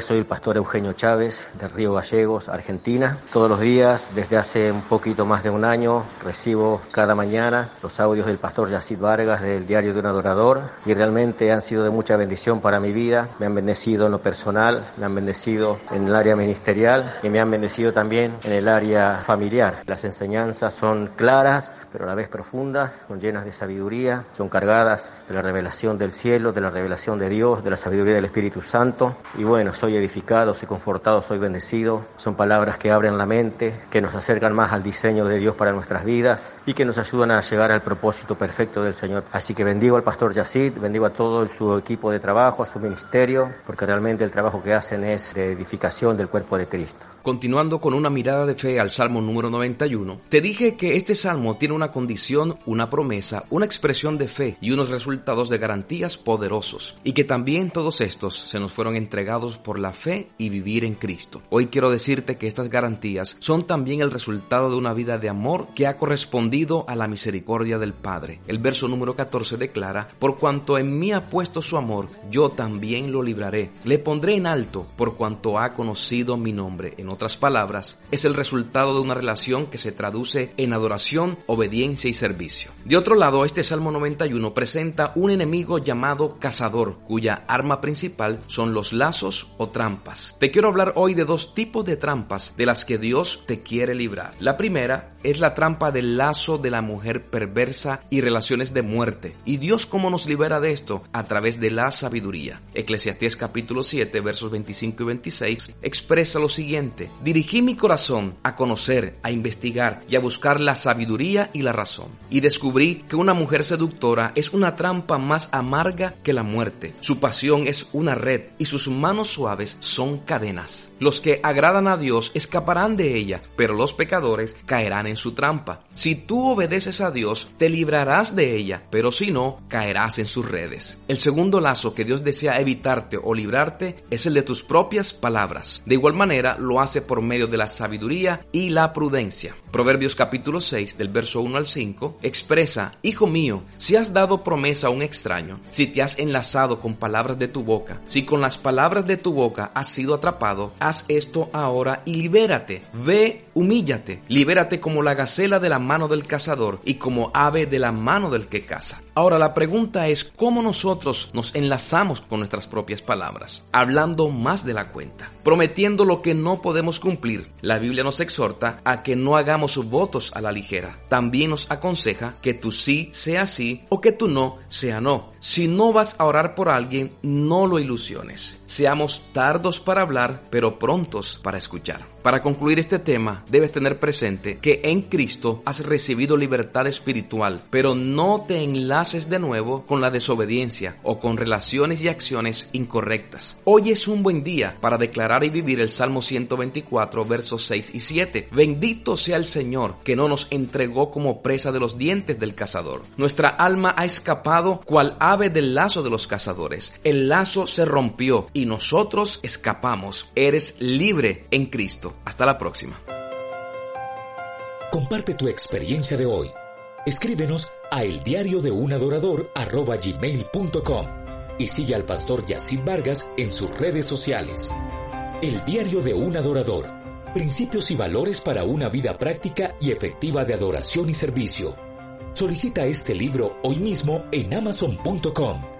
Soy el pastor Eugenio Chávez de Río Gallegos, Argentina. Todos los días, desde hace un poquito más de un año, recibo cada mañana los audios del pastor Yacid Vargas del Diario de un Adorador y realmente han sido de mucha bendición para mi vida. Me han bendecido en lo personal, me han bendecido en el área ministerial y me han bendecido también en el área familiar. Las enseñanzas son claras, pero a la vez profundas, son llenas de sabiduría, son cargadas de la revelación del cielo, de la revelación de Dios, de la sabiduría del Espíritu Santo. Y bueno, soy edificado, soy confortado, soy bendecido. Son palabras que abren la mente, que nos acercan más al diseño de Dios para nuestras vidas y que nos ayudan a llegar al propósito perfecto del Señor. Así que bendigo al pastor Yacid, bendigo a todo su equipo de trabajo, a su ministerio, porque realmente el trabajo que hacen es de edificación del cuerpo de Cristo. Continuando con una mirada de fe al Salmo número 91, te dije que este salmo tiene una condición, una promesa, una expresión de fe y unos resultados de garantías poderosos, y que también todos estos se nos fueron entregados por la fe y vivir en Cristo. Hoy quiero decirte que estas garantías son también el resultado de una vida de amor que ha correspondido a la misericordia del Padre. El verso número 14 declara, por cuanto en mí ha puesto su amor, yo también lo libraré, le pondré en alto por cuanto ha conocido mi nombre. En otras palabras, es el resultado de una relación que se traduce en adoración, obediencia y servicio. De otro lado, este Salmo 91 presenta un enemigo llamado cazador, cuya arma principal son los lazos o trampas. Te quiero hablar hoy de dos tipos de trampas de las que Dios te quiere librar. La primera es la trampa del lazo de la mujer perversa y relaciones de muerte. ¿Y Dios cómo nos libera de esto? A través de la sabiduría. Eclesiastés capítulo 7 versos 25 y 26 expresa lo siguiente. Dirigí mi corazón a conocer, a investigar y a buscar la sabiduría y la razón. Y descubrí que una mujer seductora es una trampa más amarga que la muerte. Su pasión es una red y sus manos suaves son cadenas. Los que agradan a Dios escaparán de ella, pero los pecadores caerán en su trampa. Si tú obedeces a Dios, te librarás de ella, pero si no, caerás en sus redes. El segundo lazo que Dios desea evitarte o librarte es el de tus propias palabras. De igual manera, lo hace por medio de la sabiduría y la prudencia. Proverbios capítulo 6 del verso 1 al 5 expresa, Hijo mío, si has dado promesa a un extraño, si te has enlazado con palabras de tu boca, si con las palabras de tu boca has sido atrapado, haz esto ahora y libérate. Ve, humíllate, libérate como la gacela de la mano del cazador y como ave de la mano del que caza. Ahora la pregunta es cómo nosotros nos enlazamos con nuestras propias palabras, hablando más de la cuenta, prometiendo lo que no podemos cumplir. La Biblia nos exhorta a que no hagamos votos a la ligera. También nos aconseja que tu sí sea sí o que tu no sea no. Si no vas a orar por alguien, no lo ilusiones. Seamos tardos para hablar, pero prontos para escuchar. Para concluir este tema, debes tener presente que en Cristo has recibido libertad espiritual, pero no te enlaces de nuevo con la desobediencia o con relaciones y acciones incorrectas. Hoy es un buen día para declarar y vivir el Salmo 124, versos 6 y 7. Bendito sea el Señor que no nos entregó como presa de los dientes del cazador. Nuestra alma ha escapado cual ave del lazo de los cazadores. El lazo se rompió y nosotros escapamos. Eres libre en Cristo. Hasta la próxima. Comparte tu experiencia de hoy. Escríbenos a eldiariodeunAdorador.com y sigue al pastor Yacid Vargas en sus redes sociales. El Diario de un Adorador. Principios y valores para una vida práctica y efectiva de adoración y servicio. Solicita este libro hoy mismo en amazon.com.